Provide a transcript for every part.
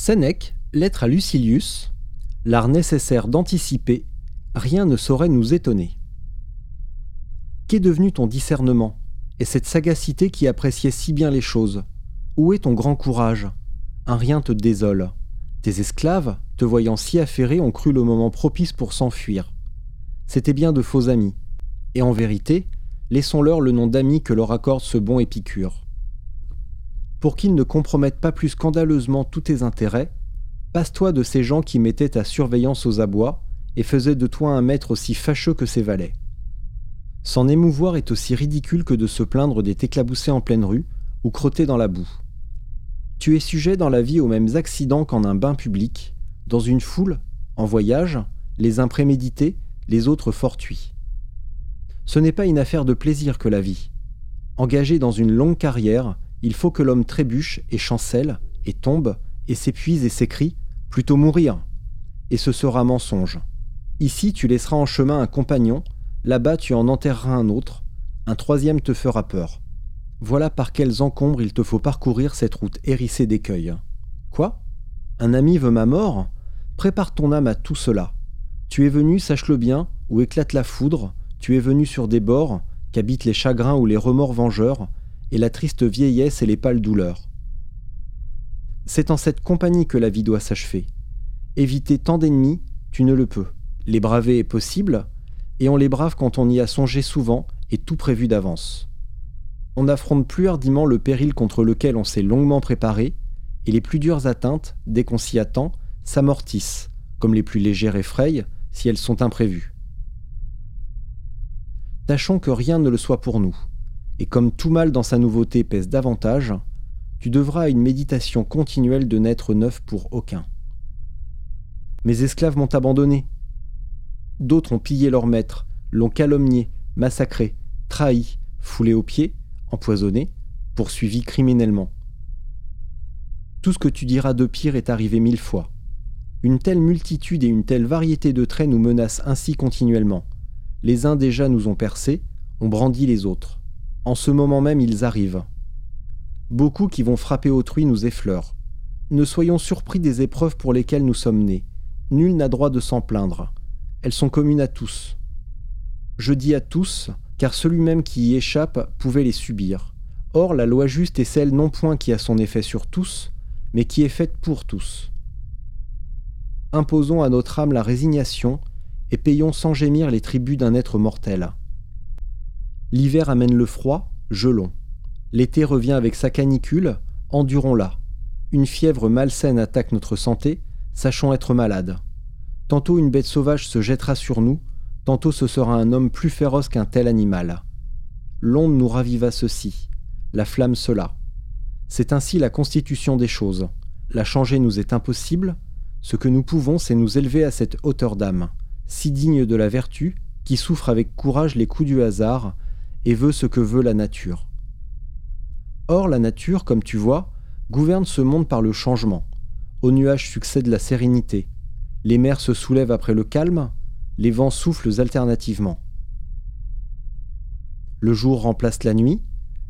Sénèque, lettre à Lucilius, l'art nécessaire d'anticiper, rien ne saurait nous étonner. Qu'est devenu ton discernement et cette sagacité qui appréciait si bien les choses? Où est ton grand courage? Un rien te désole. Tes esclaves, te voyant si affairés, ont cru le moment propice pour s'enfuir. C'étaient bien de faux amis. Et en vérité, laissons-leur le nom d'amis que leur accorde ce bon Épicure. Pour qu'ils ne compromettent pas plus scandaleusement tous tes intérêts, passe-toi de ces gens qui mettaient ta surveillance aux abois et faisaient de toi un maître aussi fâcheux que ses valets. S'en émouvoir est aussi ridicule que de se plaindre d'être éclaboussé en pleine rue ou crotté dans la boue. Tu es sujet dans la vie aux mêmes accidents qu'en un bain public, dans une foule, en voyage, les uns prémédités, les autres fortuits. Ce n'est pas une affaire de plaisir que la vie. Engagé dans une longue carrière, il faut que l'homme trébuche et chancelle, et tombe, et s'épuise et s'écrie, plutôt mourir. Et ce sera mensonge. Ici tu laisseras en chemin un compagnon, là-bas tu en enterreras un autre, un troisième te fera peur. Voilà par quels encombres il te faut parcourir cette route hérissée d'écueils. Quoi? Un ami veut ma mort? Prépare ton âme à tout cela. Tu es venu, sache-le bien, où éclate la foudre, tu es venu sur des bords, qu'habitent les chagrins ou les remords vengeurs, et la triste vieillesse et les pâles douleurs. C'est en cette compagnie que la vie doit s'achever. Éviter tant d'ennemis, tu ne le peux. Les braver est possible, et on les brave quand on y a songé souvent et tout prévu d'avance. On n'affronte plus hardiment le péril contre lequel on s'est longuement préparé, et les plus dures atteintes, dès qu'on s'y attend, s'amortissent, comme les plus légères effrayent, si elles sont imprévues. Tâchons que rien ne le soit pour nous et comme tout mal dans sa nouveauté pèse davantage, tu devras à une méditation continuelle de n'être neuf pour aucun. Mes esclaves m'ont abandonné. D'autres ont pillé leur maître, l'ont calomnié, massacré, trahi, foulé aux pieds, empoisonné, poursuivi criminellement. Tout ce que tu diras de pire est arrivé mille fois. Une telle multitude et une telle variété de traits nous menacent ainsi continuellement. Les uns déjà nous ont percés, ont brandi les autres. En ce moment même, ils arrivent. Beaucoup qui vont frapper autrui nous effleurent. Ne soyons surpris des épreuves pour lesquelles nous sommes nés. Nul n'a droit de s'en plaindre. Elles sont communes à tous. Je dis à tous, car celui même qui y échappe pouvait les subir. Or, la loi juste est celle non point qui a son effet sur tous, mais qui est faite pour tous. Imposons à notre âme la résignation, et payons sans gémir les tributs d'un être mortel. L'hiver amène le froid, gelons. L'été revient avec sa canicule, endurons-la. Une fièvre malsaine attaque notre santé, sachons être malades. Tantôt une bête sauvage se jettera sur nous, tantôt ce sera un homme plus féroce qu'un tel animal. L'onde nous raviva ceci, la flamme cela. C'est ainsi la constitution des choses. La changer nous est impossible, ce que nous pouvons, c'est nous élever à cette hauteur d'âme, si digne de la vertu, qui souffre avec courage les coups du hasard, et veut ce que veut la nature. Or, la nature, comme tu vois, gouverne ce monde par le changement. Aux nuages succède la sérénité. Les mers se soulèvent après le calme, les vents soufflent alternativement. Le jour remplace la nuit,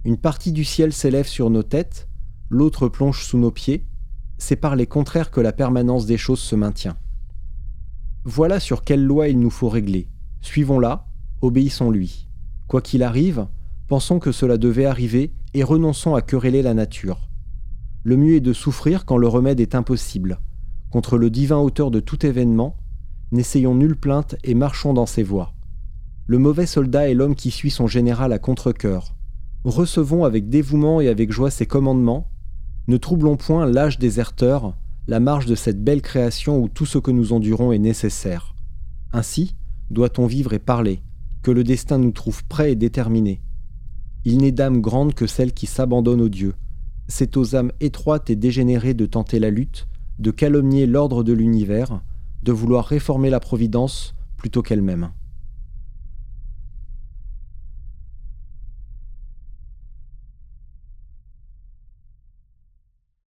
une partie du ciel s'élève sur nos têtes, l'autre plonge sous nos pieds, c'est par les contraires que la permanence des choses se maintient. Voilà sur quelle loi il nous faut régler. Suivons-la, obéissons-lui. Quoi qu'il arrive, pensons que cela devait arriver et renonçons à quereller la nature. Le mieux est de souffrir quand le remède est impossible. Contre le divin auteur de tout événement, n'essayons nulle plainte et marchons dans ses voies. Le mauvais soldat est l'homme qui suit son général à contre-coeur. Recevons avec dévouement et avec joie ses commandements. Ne troublons point l'âge déserteur, la marge de cette belle création où tout ce que nous endurons est nécessaire. Ainsi, doit-on vivre et parler, que le destin nous trouve prêts et déterminés. Il n'est d'âme grande que celle qui s'abandonne aux dieux. C'est aux âmes étroites et dégénérées de tenter la lutte, de calomnier l'ordre de l'univers, de vouloir réformer la Providence plutôt qu'elle-même.